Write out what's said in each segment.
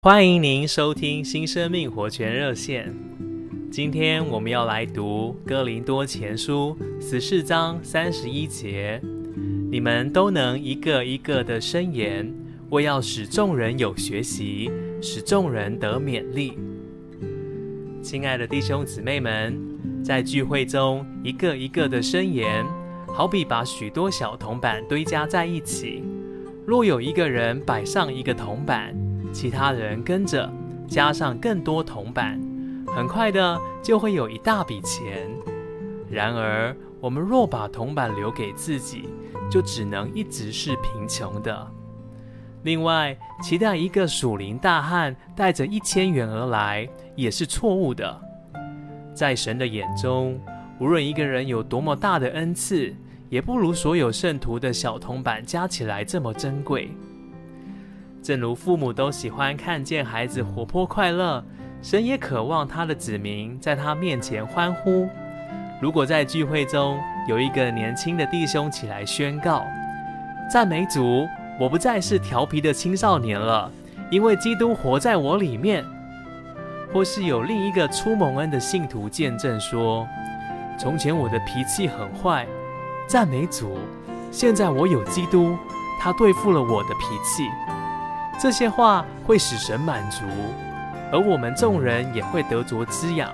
欢迎您收听新生命活泉热线。今天我们要来读《哥林多前书》十四章三十一节：“你们都能一个一个的申言，为要使众人有学习，使众人得勉励。”亲爱的弟兄姊妹们，在聚会中一个一个的申言，好比把许多小铜板堆加在一起。若有一个人摆上一个铜板，其他人跟着加上更多铜板，很快的就会有一大笔钱。然而，我们若把铜板留给自己，就只能一直是贫穷的。另外，期待一个属灵大汉带着一千元而来，也是错误的。在神的眼中，无论一个人有多么大的恩赐，也不如所有圣徒的小铜板加起来这么珍贵。正如父母都喜欢看见孩子活泼快乐，神也渴望他的子民在他面前欢呼。如果在聚会中有一个年轻的弟兄起来宣告：“赞美主，我不再是调皮的青少年了，因为基督活在我里面。”或是有另一个初蒙恩的信徒见证说：“从前我的脾气很坏，赞美主，现在我有基督，他对付了我的脾气。”这些话会使神满足，而我们众人也会得着滋养。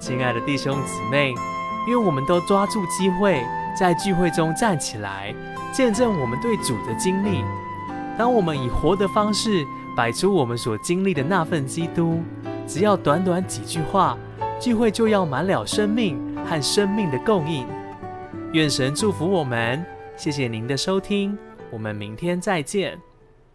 亲爱的弟兄姊妹，愿我们都抓住机会，在聚会中站起来，见证我们对主的经历。当我们以活的方式摆出我们所经历的那份基督，只要短短几句话，聚会就要满了生命和生命的供应。愿神祝福我们。谢谢您的收听，我们明天再见。